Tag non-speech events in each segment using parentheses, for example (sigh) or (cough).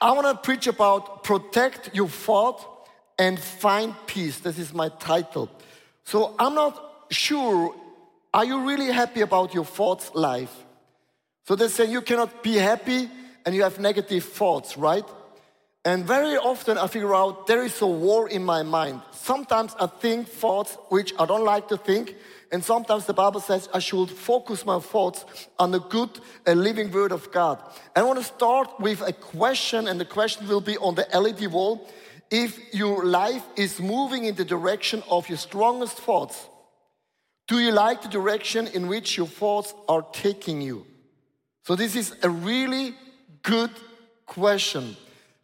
I want to preach about protect your thought and find peace. This is my title. So I'm not sure, are you really happy about your thoughts life? So they say you cannot be happy and you have negative thoughts, right? And very often I figure out there is a war in my mind. Sometimes I think thoughts which I don't like to think, and sometimes the Bible says I should focus my thoughts on the good, a living word of God. And I want to start with a question, and the question will be on the LED wall. If your life is moving in the direction of your strongest thoughts, do you like the direction in which your thoughts are taking you? So, this is a really good question.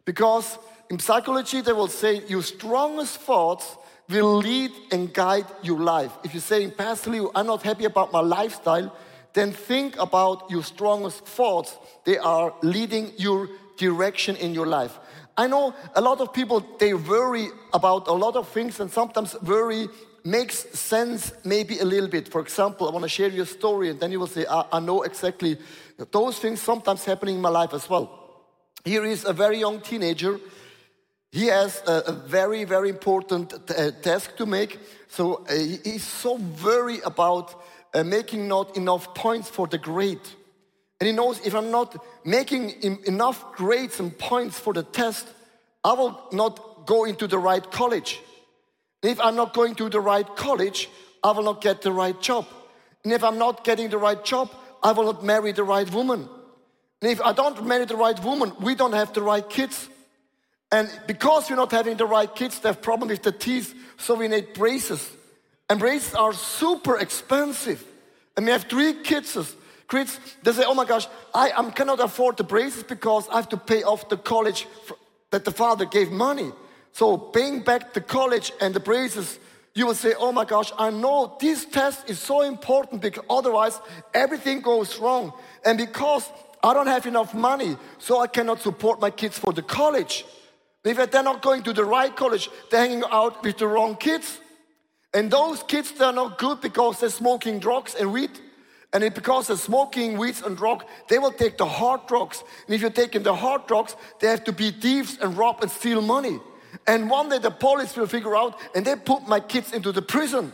Because in psychology, they will say your strongest thoughts will lead and guide your life. If you say, Leo, I'm not happy about my lifestyle, then think about your strongest thoughts. They are leading your direction in your life. I know a lot of people, they worry about a lot of things, and sometimes worry makes sense maybe a little bit. For example, I want to share your story, and then you will say, I, I know exactly those things sometimes happening in my life as well. Here is a very young teenager. He has a, a very, very important uh, task to make. So uh, he's so worried about uh, making not enough points for the grade. And he knows if I'm not making enough grades and points for the test, I will not go into the right college. If I'm not going to the right college, I will not get the right job. And if I'm not getting the right job, I will not marry the right woman. And if I don't marry the right woman, we don't have the right kids. And because we're not having the right kids, they have problem with the teeth, so we need braces. And braces are super expensive. And we have three kids. Kids, they say, oh my gosh, I, I cannot afford the braces because I have to pay off the college that the father gave money. So paying back the college and the braces, you will say, oh my gosh, I know this test is so important because otherwise everything goes wrong. And because I don't have enough money, so I cannot support my kids for the college. If they're not going to the right college, they're hanging out with the wrong kids. And those kids, they're not good because they're smoking drugs and weed. And because they're smoking weeds and drugs, they will take the hard drugs. And if you're taking the hard drugs, they have to be thieves and rob and steal money. And one day the police will figure out, and they put my kids into the prison.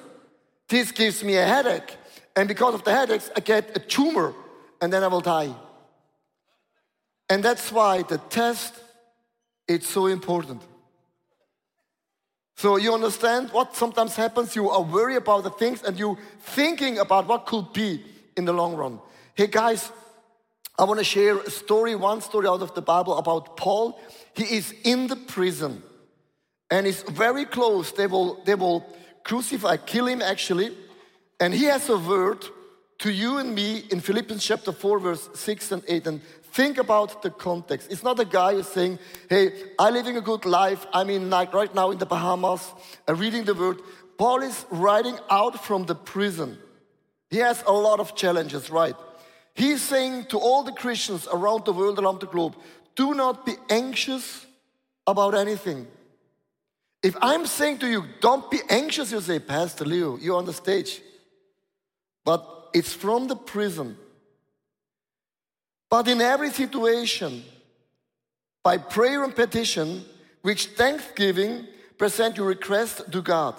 This gives me a headache. And because of the headaches, I get a tumor, and then I will die. And that's why the test it's so important. So you understand what sometimes happens? You are worried about the things and you thinking about what could be in the long run. Hey guys, I want to share a story, one story out of the Bible about Paul. He is in the prison and he's very close. They will, they will crucify, kill him actually. And he has a word to you and me in Philippians chapter 4, verse 6 and 8. And Think about the context. It's not a guy who's saying, hey, I'm living a good life. I'm in like right now in the Bahamas, uh, reading the word. Paul is writing out from the prison. He has a lot of challenges, right? He's saying to all the Christians around the world, around the globe, do not be anxious about anything. If I'm saying to you, don't be anxious, you say, Pastor Leo, you're on the stage. But it's from the prison but in every situation, by prayer and petition, which thanksgiving, present your request to God.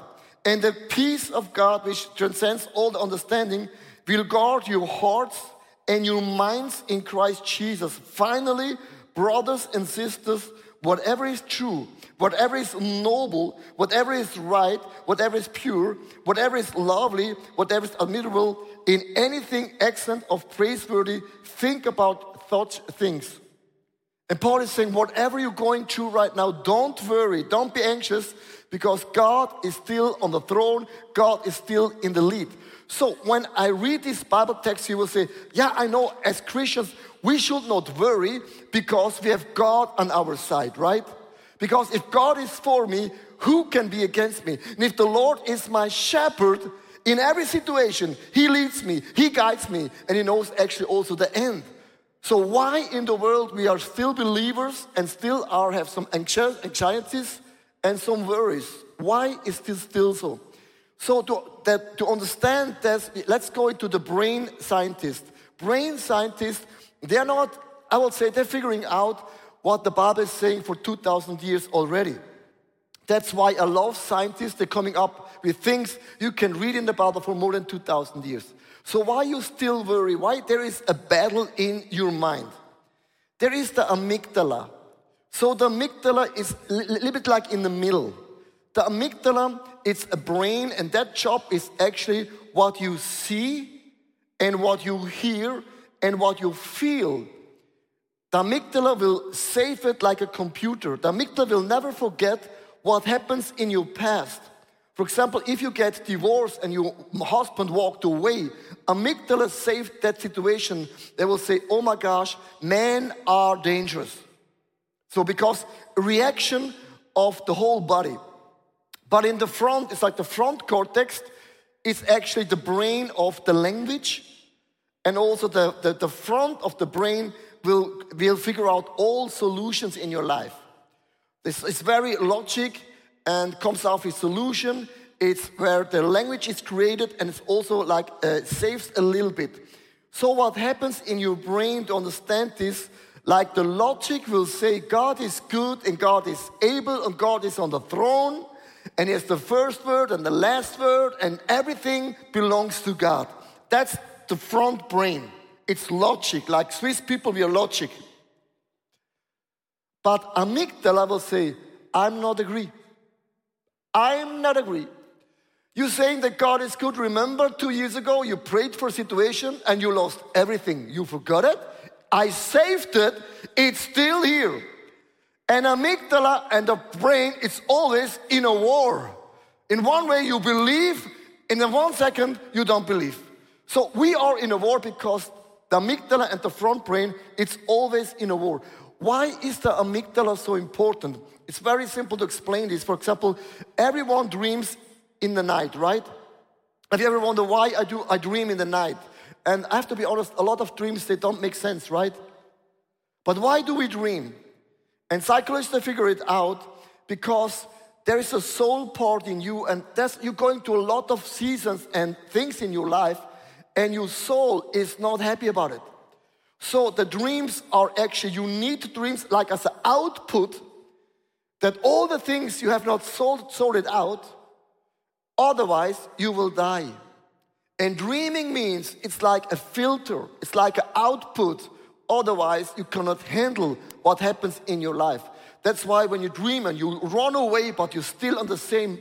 And the peace of God, which transcends all the understanding, will guard your hearts and your minds in Christ Jesus. Finally, brothers and sisters, whatever is true, whatever is noble, whatever is right, whatever is pure, whatever is lovely, whatever is admirable, in anything excellent of praiseworthy, think about such things. And Paul is saying, whatever you're going through right now, don't worry, don't be anxious, because God is still on the throne, God is still in the lead. So when I read this Bible text, you will say, Yeah, I know as Christians, we should not worry because we have God on our side, right? Because if God is for me, who can be against me? And if the Lord is my shepherd, in every situation, He leads me, He guides me, and He knows actually also the end. So why in the world we are still believers and still are have some anxieties and some worries? Why is this still so? So to, that, to understand this, let's go into the brain scientist. Brain scientists, they're not, I would say, they're figuring out what the Bible is saying for 2,000 years already. That's why a lot of scientists are coming up with things you can read in the Bible for more than 2,000 years. So why you still worry? Why there is a battle in your mind? There is the amygdala. So the amygdala is a little bit like in the middle. The amygdala, it's a brain, and that job is actually what you see and what you hear and what you feel. The amygdala will save it like a computer. The amygdala will never forget what happens in your past. For example, if you get divorced and your husband walked away, amygdala saved that situation. They will say, oh my gosh, men are dangerous. So because reaction of the whole body. But in the front, it's like the front cortex is actually the brain of the language. And also the, the, the front of the brain will, will figure out all solutions in your life. This is very logic and comes out with solution. It's where the language is created and it's also like uh, saves a little bit. So what happens in your brain to understand this, like the logic will say God is good and God is able and God is on the throne and he has the first word and the last word and everything belongs to God. That's the front brain. It's logic, like Swiss people, we are logic. But amygdala will say, I'm not agree. I'm not agree. You're saying that God is good. Remember two years ago you prayed for a situation and you lost everything. You forgot it. I saved it. It's still here. And amygdala and the brain is always in a war. In one way you believe, in the one second you don't believe. So we are in a war because the amygdala and the front brain, it's always in a war. Why is the amygdala so important? It's very simple to explain this. For example, everyone dreams in the night, right? Have you ever wondered why I do I dream in the night? And I have to be honest, a lot of dreams they don't make sense, right? But why do we dream? And psychologists figure it out because there is a soul part in you, and that's you're going through a lot of seasons and things in your life, and your soul is not happy about it. So the dreams are actually, you need dreams like as an output that all the things you have not sold, sorted out, otherwise you will die. And dreaming means it's like a filter, it's like an output, otherwise you cannot handle what happens in your life. That's why when you dream and you run away, but you're still on the same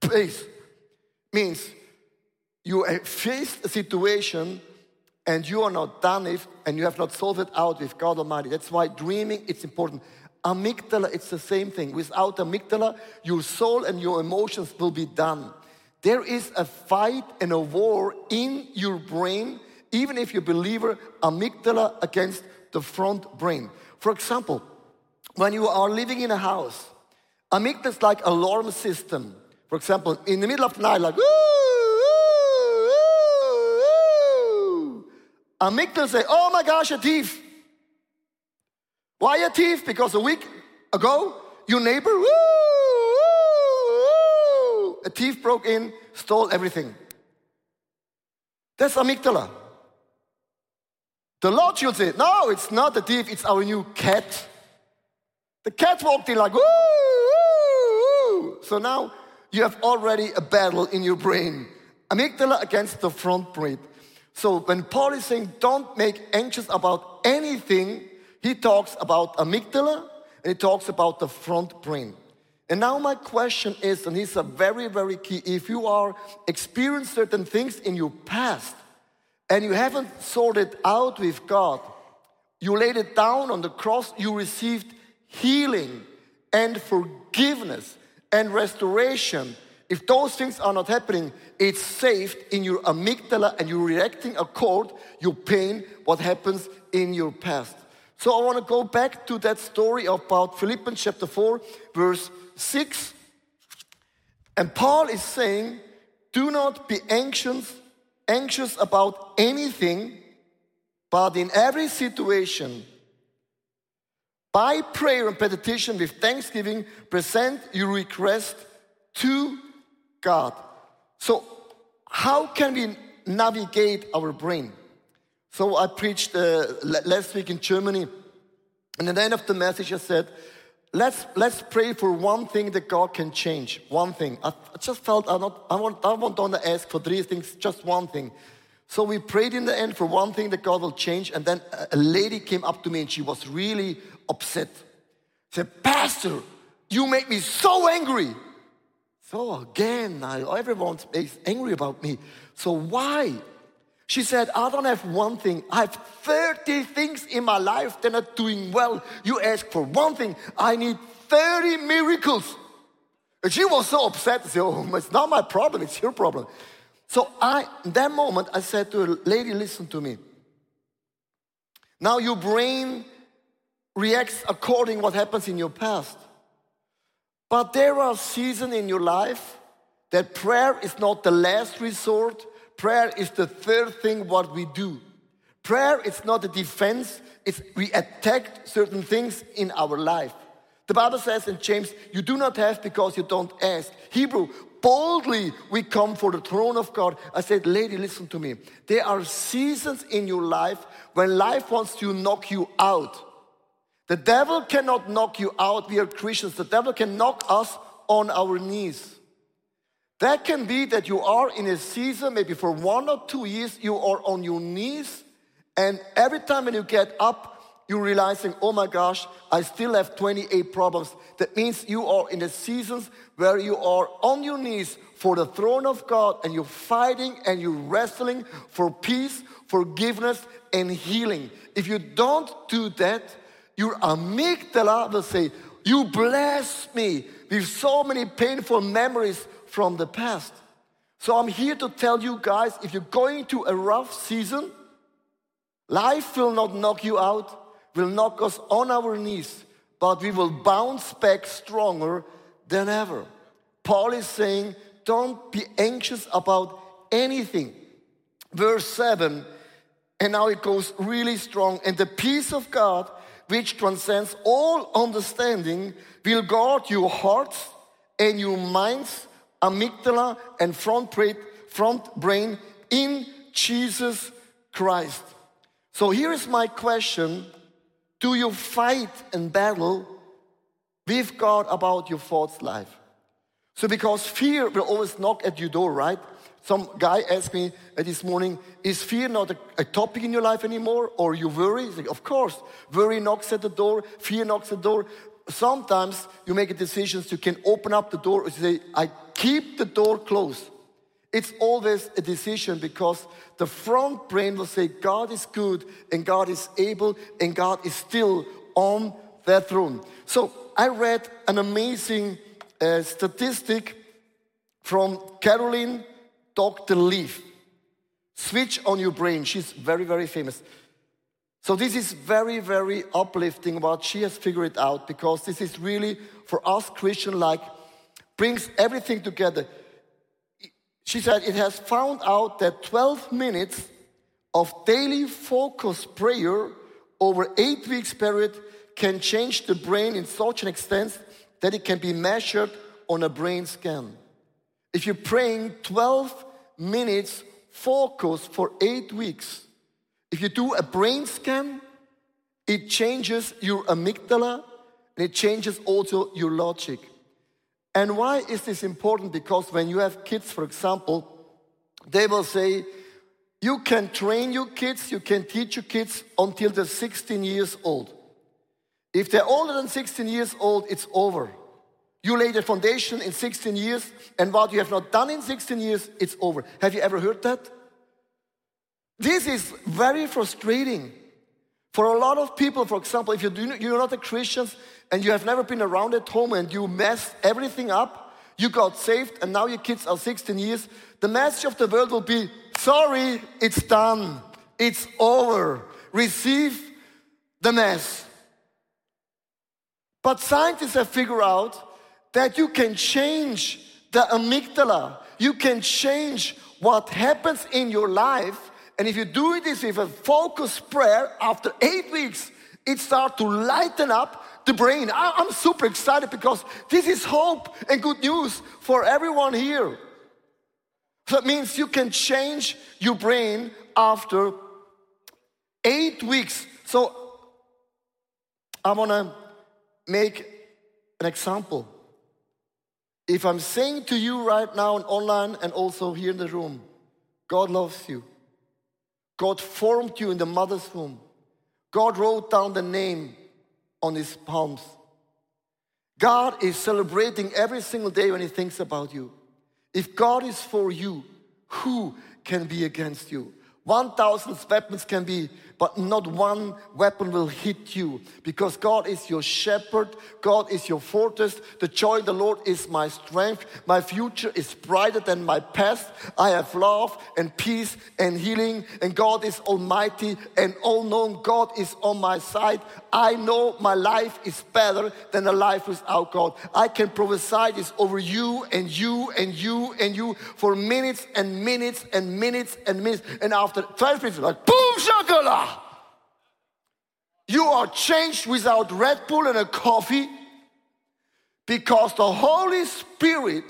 place, means you faced a situation and you are not done it and you have not solved it out with God Almighty. That's why dreaming it's important. Amygdala, it's the same thing. Without amygdala, your soul and your emotions will be done. There is a fight and a war in your brain, even if you're believer, amygdala against the front brain. For example, when you are living in a house, amygdala is like alarm system. For example, in the middle of the night, like, Amygdala say, oh my gosh, a thief. Why a thief? Because a week ago, your neighbor, woo, woo, a thief broke in, stole everything. That's amygdala. The Lord should say, no, it's not a thief, it's our new cat. The cat walked in like, woo, woo, woo. So now you have already a battle in your brain. Amygdala against the front brain. So when Paul is saying don't make anxious about anything, he talks about amygdala and he talks about the front brain. And now my question is, and it's a very, very key, if you are experiencing certain things in your past and you haven't sorted out with God, you laid it down on the cross, you received healing and forgiveness and restoration if those things are not happening, it's saved in your amygdala and you're reacting according your pain, what happens in your past. So I want to go back to that story about Philippians chapter 4, verse 6. And Paul is saying, do not be anxious, anxious about anything, but in every situation, by prayer and petition with thanksgiving, present your request to God. So, how can we navigate our brain? So, I preached uh, last week in Germany And at the end of the message, I said, let's, let's pray for one thing that God can change. One thing. I, I just felt I, not, I, want, I want to ask for three things, just one thing. So we prayed in the end for one thing that God will change. And then a lady came up to me and she was really upset. She said, Pastor, you make me so angry. So again, I, everyone is angry about me. So why? She said, I don't have one thing. I have 30 things in my life that are doing well. You ask for one thing. I need 30 miracles. And she was so upset. She Said, oh, it's not my problem. It's your problem. So I, that moment, I said to her, lady, listen to me. Now your brain reacts according what happens in your past. But there are seasons in your life that prayer is not the last resort. Prayer is the third thing what we do. Prayer is not a defense. It's we attack certain things in our life. The Bible says in James, you do not have because you don't ask. Hebrew, boldly we come for the throne of God. I said, lady, listen to me. There are seasons in your life when life wants to knock you out. The devil cannot knock you out. We are Christians. The devil can knock us on our knees. That can be that you are in a season, maybe for one or two years, you are on your knees, and every time when you get up, you're realizing, oh my gosh, I still have 28 problems. That means you are in the seasons where you are on your knees for the throne of God and you're fighting and you're wrestling for peace, forgiveness, and healing. If you don't do that, your amygdala will say, You bless me with so many painful memories from the past. So I'm here to tell you guys if you're going to a rough season, life will not knock you out, will knock us on our knees, but we will bounce back stronger than ever. Paul is saying, Don't be anxious about anything. Verse 7, and now it goes really strong. And the peace of God, which transcends all understanding, will guard your hearts and your minds, amygdala and front brain, front brain in Jesus Christ. So here is my question Do you fight and battle with God about your thoughts life? So, because fear will always knock at your door, right? Some guy asked me uh, this morning, is fear not a, a, topic in your life anymore? Or you worry? Like, of course. Worry knocks at the door, fear knocks at the door. Sometimes you make a decision, you can open up the door and say, I keep the door closed. It's always a decision because the front brain will say, God is good and God is able and God is still on that throne. So I read an amazing uh, statistic from Caroline Dr. Leaf. Switch on your brain. She's very, very famous. So this is very, very uplifting what she has figured out because this is really for us Christian like brings everything together. She said it has found out that 12 minutes of daily focused prayer over eight weeks period can change the brain in such an extent that it can be measured on a brain scan. If you're praying 12 minutes focus for eight weeks, if you do a brain scan, it changes your amygdala and it changes also your logic. And why is this important? Because when you have kids, for example, they will say, you can train your kids, you can teach your kids until they're 16 years old. If they're older than 16 years old, it's over. You laid the foundation in 16 years, and what you have not done in 16 years, it's over. Have you ever heard that? This is very frustrating. For a lot of people, for example, if you're not a Christian and you have never been around at home and you mess everything up, you got saved and now your kids are 16 years, the message of the world will be sorry, it's done, it's over. Receive the mess. But scientists have figured out that you can change the amygdala. You can change what happens in your life. And if you do this with a focused prayer, after eight weeks, it starts to lighten up the brain. I'm super excited because this is hope and good news for everyone here. So that means you can change your brain after eight weeks. So I want to make an example. If I'm saying to you right now and online and also here in the room, God loves you. God formed you in the mother's womb. God wrote down the name on his palms. God is celebrating every single day when he thinks about you. If God is for you, who can be against you? 1,000 weapons can be, but not one weapon will hit you because God is your shepherd. God is your fortress. The joy of the Lord is my strength. My future is brighter than my past. I have love and peace and healing, and God is almighty and all known. God is on my side. I know my life is better than a life without God. I can prophesy this over you and you and you and you for minutes and minutes and minutes and minutes. And after 12 minutes, like boom, shakala. You are changed without Red Bull and a coffee because the Holy Spirit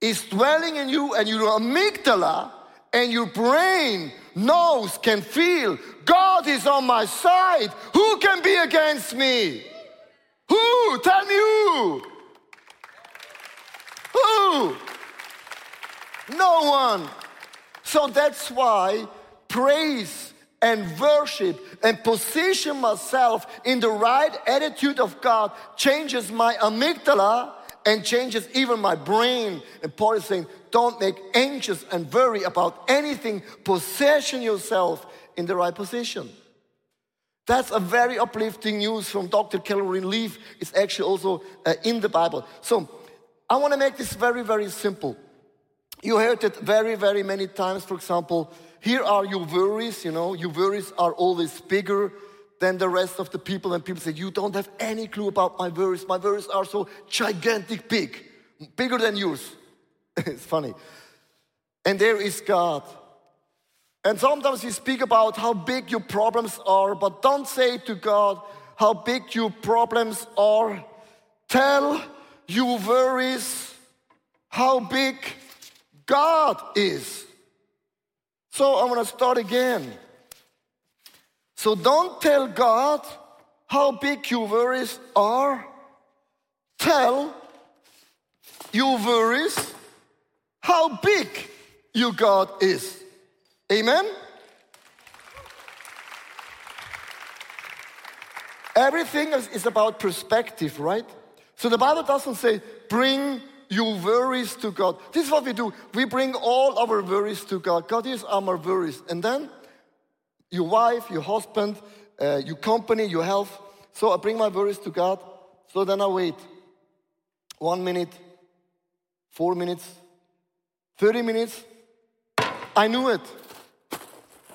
is dwelling in you and your amygdala and your brain knows, can feel, God is on my side. Who can be against me? Who? Tell me who? Who? No one. So that's why praise and worship and position myself in the right attitude of God changes my amygdala and changes even my brain. And Paul is saying, don't make anxious and worry about anything. Position yourself in the right position. That's a very uplifting news from Dr. Caroline Leaf. It's actually also uh, in the Bible. So I want to make this very, very simple. You heard it very, very many times. For example, here are your worries, you know, your worries are always bigger than the rest of the people. And people say, You don't have any clue about my worries. My worries are so gigantic big, bigger than yours. (laughs) it's funny. And there is God. And sometimes you speak about how big your problems are, but don't say to God how big your problems are. Tell your worries how big God is. So I'm gonna start again. So don't tell God how big your worries are. Tell your worries how big your God is. Amen? Everything is about perspective, right? So the Bible doesn't say, bring your worries to God. This is what we do. We bring all our worries to God. God is our worries. And then your wife, your husband, uh, your company, your health. So I bring my worries to God. So then I wait. One minute, four minutes, 30 minutes. I knew it.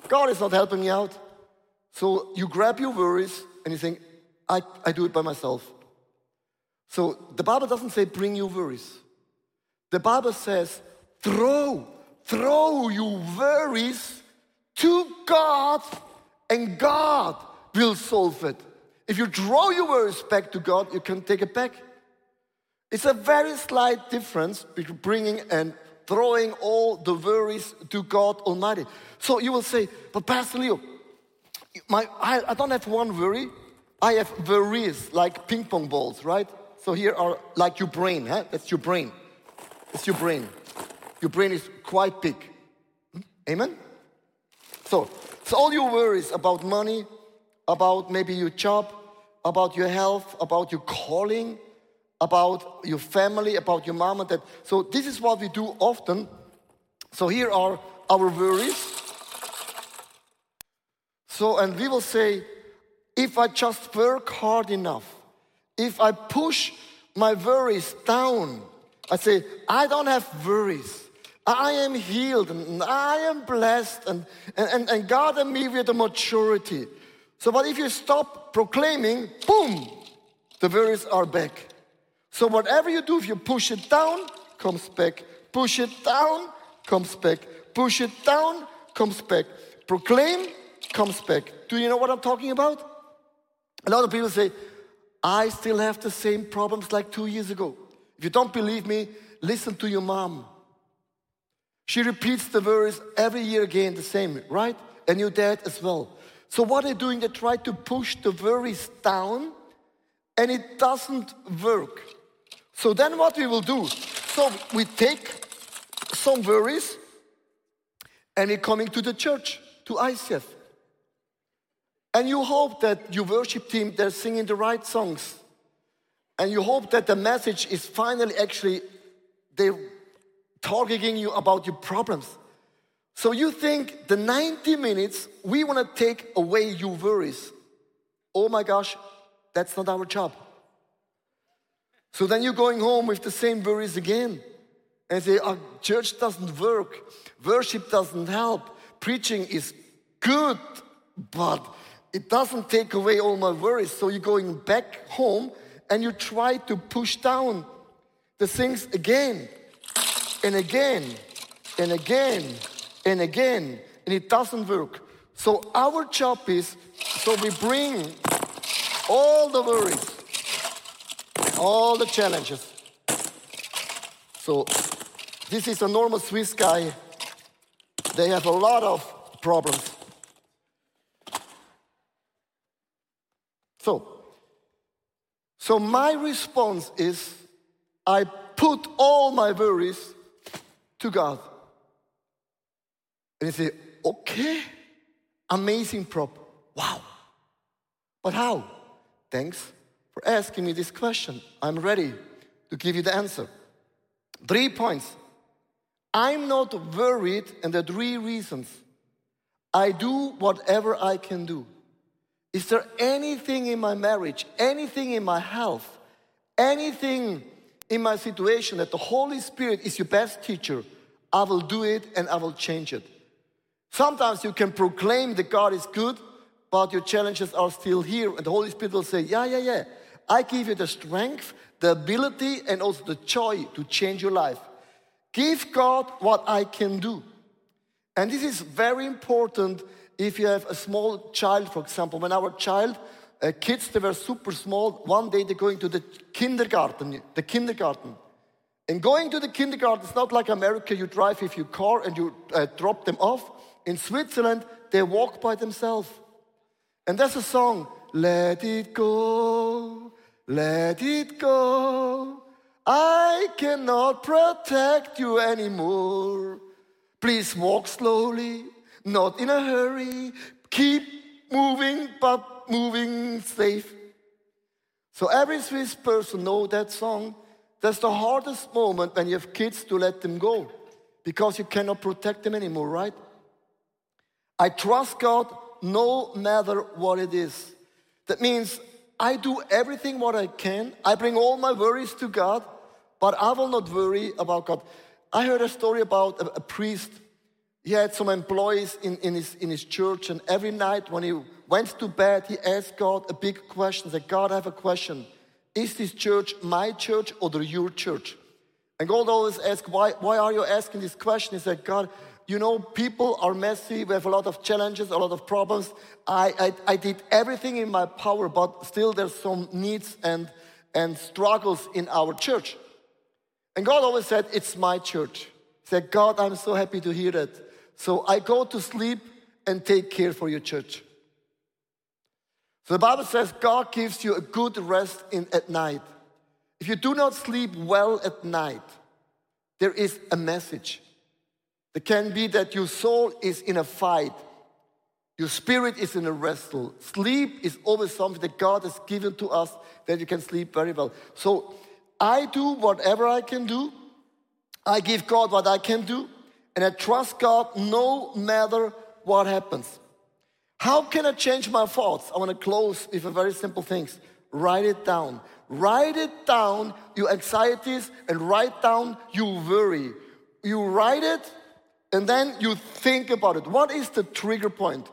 God is not helping me out. So you grab your worries and you think, I, I do it by myself. So the Bible doesn't say bring your worries. The Bible says throw, throw your worries to God and God will solve it. If you throw your worries back to God, you can take it back. It's a very slight difference between bringing and throwing all the worries to God Almighty. So you will say, but Pastor Leo, my, I, I don't have one worry. I have worries like ping pong balls, right? So here are like your brain, huh? That's your brain. It's your brain. Your brain is quite big. Hmm? Amen? So, so all your worries about money, about maybe your job, about your health, about your calling, about your family, about your mom and dad. So this is what we do often. So here are our worries. So, and we will say, if I just work hard enough, if I push my worries down, I say, I don't have worries. I am healed and I am blessed, and, and, and God and me with a maturity. So, but if you stop proclaiming, boom, the worries are back. So, whatever you do, if you push it down, comes back. Push it down, comes back. Push it down, comes back. Proclaim, comes back. Do you know what I'm talking about? A lot of people say, I still have the same problems like two years ago. If you don't believe me, listen to your mom. She repeats the verse every year again, the same, right? And your dad as well. So what they're doing, they try to push the worries down and it doesn't work. So then what we will do, so we take some worries and we're coming to the church, to ICF. And you hope that your worship team, they're singing the right songs. And you hope that the message is finally actually, they're targeting you about your problems. So you think the 90 minutes, we want to take away your worries. Oh my gosh, that's not our job. So then you're going home with the same worries again and say, oh, church doesn't work, worship doesn't help, preaching is good, but it doesn't take away all my worries. So you're going back home and you try to push down the things again and again and again and again, and it doesn't work. So our job is so we bring all the worries, all the challenges. So this is a normal Swiss guy. They have a lot of problems. So, so my response is I put all my worries to God. And you say, okay, amazing prop. Wow. But how? Thanks for asking me this question. I'm ready to give you the answer. Three points. I'm not worried, and there are three reasons. I do whatever I can do. Is there anything in my marriage, anything in my health, anything in my situation that the Holy Spirit is your best teacher? I will do it and I will change it. Sometimes you can proclaim that God is good, but your challenges are still here. And the Holy Spirit will say, Yeah, yeah, yeah. I give you the strength, the ability, and also the joy to change your life. Give God what I can do. And this is very important if you have a small child, for example. When our child, uh, kids, they were super small, one day they're going to the kindergarten, the kindergarten. And going to the kindergarten it's not like America, you drive with your car and you uh, drop them off. In Switzerland, they walk by themselves. And there's a song, Let it go, let it go. I cannot protect you anymore. Please walk slowly, not in a hurry. Keep moving, but moving safe. So every Swiss person know that song. That's the hardest moment when you have kids to let them go because you cannot protect them anymore, right? I trust God no matter what it is. That means I do everything what I can. I bring all my worries to God, but I will not worry about God. I heard a story about a, a priest. He had some employees in, in, his, in his church, and every night when he went to bed, he asked God a big question. He said, God, I have a question. Is this church my church or your church? And God always asked, why, why are you asking this question? He said, God, you know, people are messy. We have a lot of challenges, a lot of problems. I, I, I did everything in my power, but still there's some needs and, and struggles in our church. And God always said, It's my church. He said, God, I'm so happy to hear that. So I go to sleep and take care for your church. So the Bible says God gives you a good rest in, at night. If you do not sleep well at night, there is a message. It can be that your soul is in a fight, your spirit is in a wrestle. Sleep is always something that God has given to us that you can sleep very well. So I do whatever I can do. I give God what I can do, and I trust God no matter what happens. How can I change my thoughts? I want to close with a very simple things. Write it down. Write it down, your anxieties, and write down your worry. You write it, and then you think about it. What is the trigger point?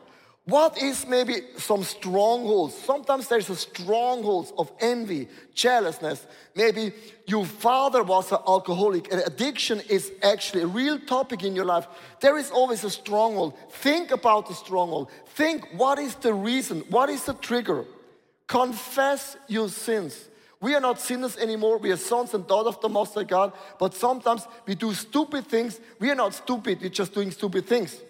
What is maybe some strongholds? Sometimes there's a strongholds of envy, jealousness. Maybe your father was an alcoholic and addiction is actually a real topic in your life. There is always a stronghold. Think about the stronghold. Think what is the reason? What is the trigger? Confess your sins. We are not sinners anymore. We are sons and daughters of the Most High God. But sometimes we do stupid things. We are not stupid. We're just doing stupid things.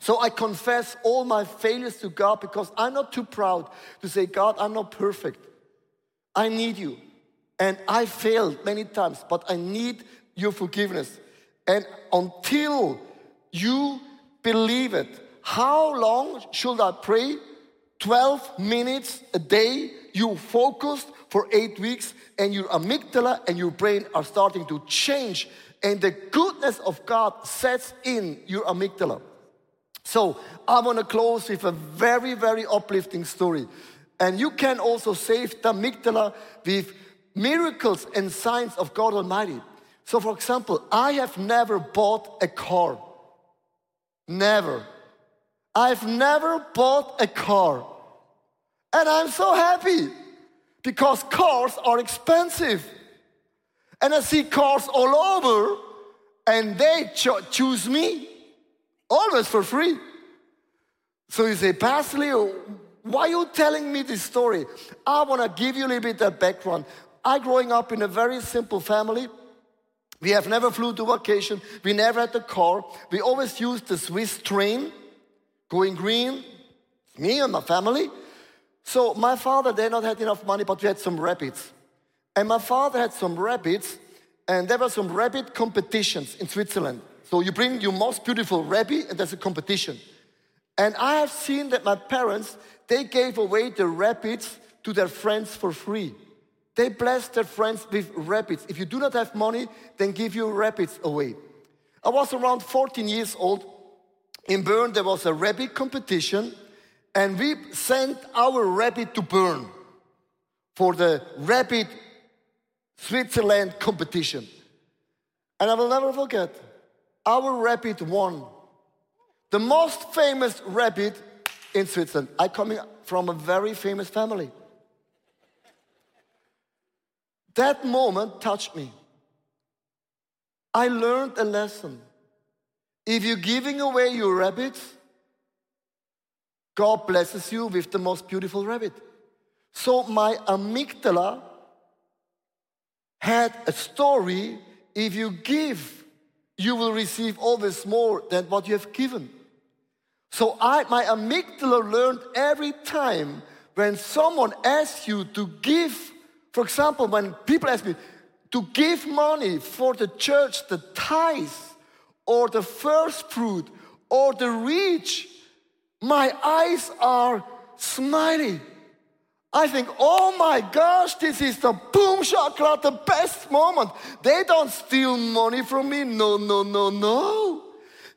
So I confess all my failures to God because I'm not too proud to say, God, I'm not perfect. I need you. And I failed many times, but I need your forgiveness. And until you believe it, how long should I pray? 12 minutes a day. You focused for eight weeks, and your amygdala and your brain are starting to change, and the goodness of God sets in your amygdala. So, I want to close with a very, very uplifting story. And you can also save the amygdala with miracles and signs of God Almighty. So, for example, I have never bought a car. Never. I've never bought a car. And I'm so happy because cars are expensive. And I see cars all over and they cho- choose me always for free. So you say, Pastor Leo, why are you telling me this story? I want to give you a little bit of background. I growing up in a very simple family. We have never flew to vacation. We never had a car. We always used the Swiss train, going green, me and my family. So my father, they not had enough money, but we had some rabbits. And my father had some rabbits, and there were some rabbit competitions in Switzerland. So you bring your most beautiful rabbit, and there's a competition. And I have seen that my parents, they gave away the rabbits to their friends for free. They blessed their friends with rabbits. If you do not have money, then give your rabbits away. I was around 14 years old. In Bern, there was a rabbit competition, and we sent our rabbit to Bern for the rabbit Switzerland competition. And I will never forget, our rabbit won. The most famous rabbit in Switzerland. I come from a very famous family. That moment touched me. I learned a lesson. If you're giving away your rabbits, God blesses you with the most beautiful rabbit. So my amygdala had a story if you give, you will receive always more than what you have given. So I, my amygdala learned every time when someone asks you to give for example, when people ask me to give money for the church, the tithes, or the first fruit, or the reach, my eyes are smiling. I think, oh my gosh, this is the boom shakla, the best moment. They don't steal money from me. No, no, no, no.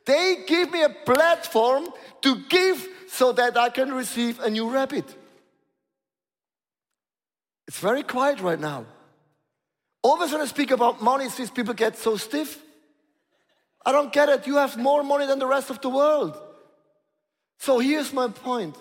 They give me a platform to give so that I can receive a new rabbit. It's very quiet right now. Always when I speak about money, these people get so stiff. I don't get it. You have more money than the rest of the world. So here's my point.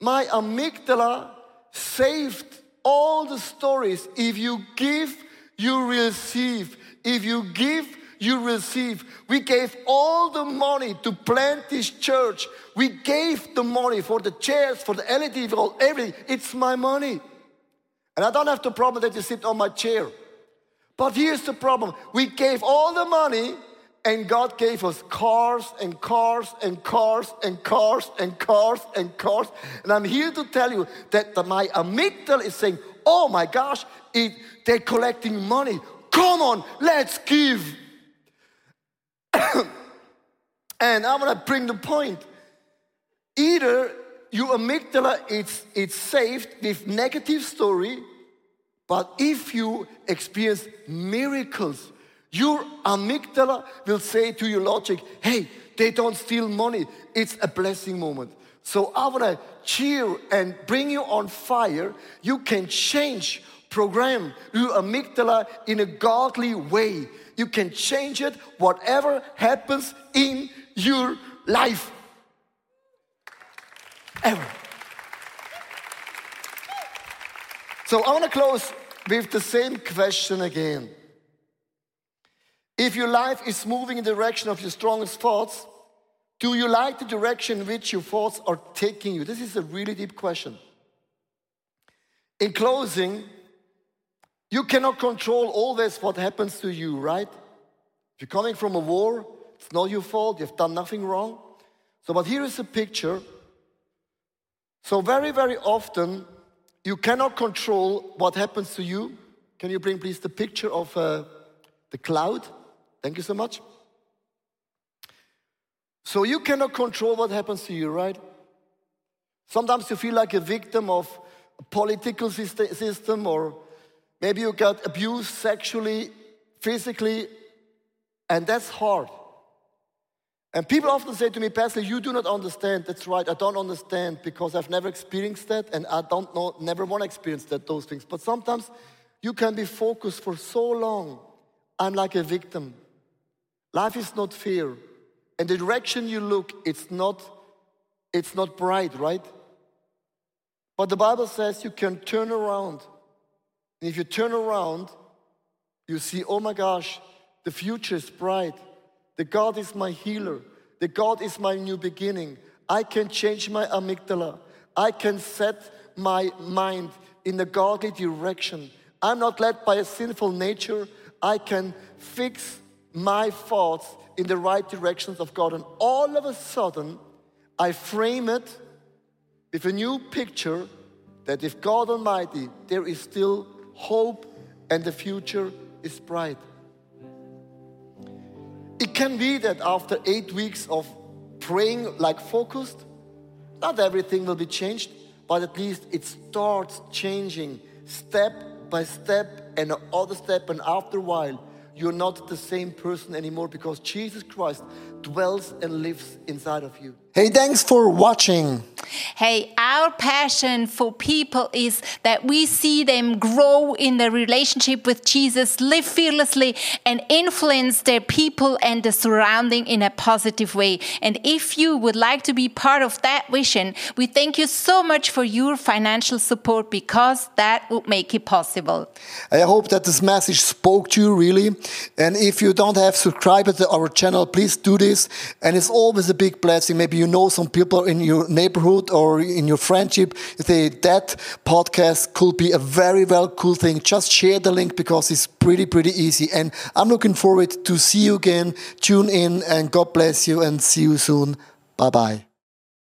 My amygdala saved all the stories. If you give, you receive. If you give, you receive. We gave all the money to plant this church. We gave the money for the chairs, for the LED, for everything. It's my money. And I don't have the problem that you sit on my chair. But here's the problem we gave all the money, and God gave us cars and cars and cars and cars and cars and cars. And I'm here to tell you that my amygdala is saying, Oh my gosh, it, they're collecting money. Come on, let's give. (coughs) and I want to bring the point. Either your amygdala it's, it's saved with negative story, but if you experience miracles, your amygdala will say to your logic, hey, they don't steal money. It's a blessing moment. So I want to cheer and bring you on fire. You can change, program your amygdala in a godly way. You can change it, whatever happens in your life. Ever. So I want to close with the same question again. If your life is moving in the direction of your strongest thoughts, do you like the direction in which your thoughts are taking you? This is a really deep question. In closing, you cannot control always what happens to you, right? If you're coming from a war, it's not your fault, you've done nothing wrong. So, but here is a picture. So, very, very often, You cannot control what happens to you. Can you bring, please, the picture of uh, the cloud? Thank you so much. So you cannot control what happens to you, right? Sometimes you feel like a victim of a political system, or maybe you got abused sexually, physically, and that's hard. And people often say to me, Pastor, you do not understand. That's right, I don't understand because I've never experienced that and I don't know, never want to experience that, those things. But sometimes you can be focused for so long. I'm like a victim. Life is not fair. And the direction you look, it's not, it's not bright, right? But the Bible says you can turn around. And if you turn around, you see, oh my gosh, the future is bright. The God is my healer. The God is my new beginning. I can change my amygdala. I can set my mind in a godly direction. I'm not led by a sinful nature. I can fix my thoughts in the right directions of God. And all of a sudden, I frame it with a new picture that if God Almighty, there is still hope and the future is bright. It can be that after eight weeks of praying like focused, not everything will be changed, but at least it starts changing step by step and another step. And after a while, you're not the same person anymore because Jesus Christ dwells and lives inside of you. Hey, thanks for watching. Hey, our passion for people is that we see them grow in their relationship with Jesus, live fearlessly, and influence their people and the surrounding in a positive way. And if you would like to be part of that vision, we thank you so much for your financial support because that would make it possible. I hope that this message spoke to you really. And if you don't have subscribed to our channel, please do this. And it's always a big blessing. Maybe you know some people in your neighborhood or in your friendship, say that podcast could be a very, very cool thing. Just share the link because it's pretty, pretty easy. And I'm looking forward to see you again. Tune in and God bless you and see you soon. Bye bye.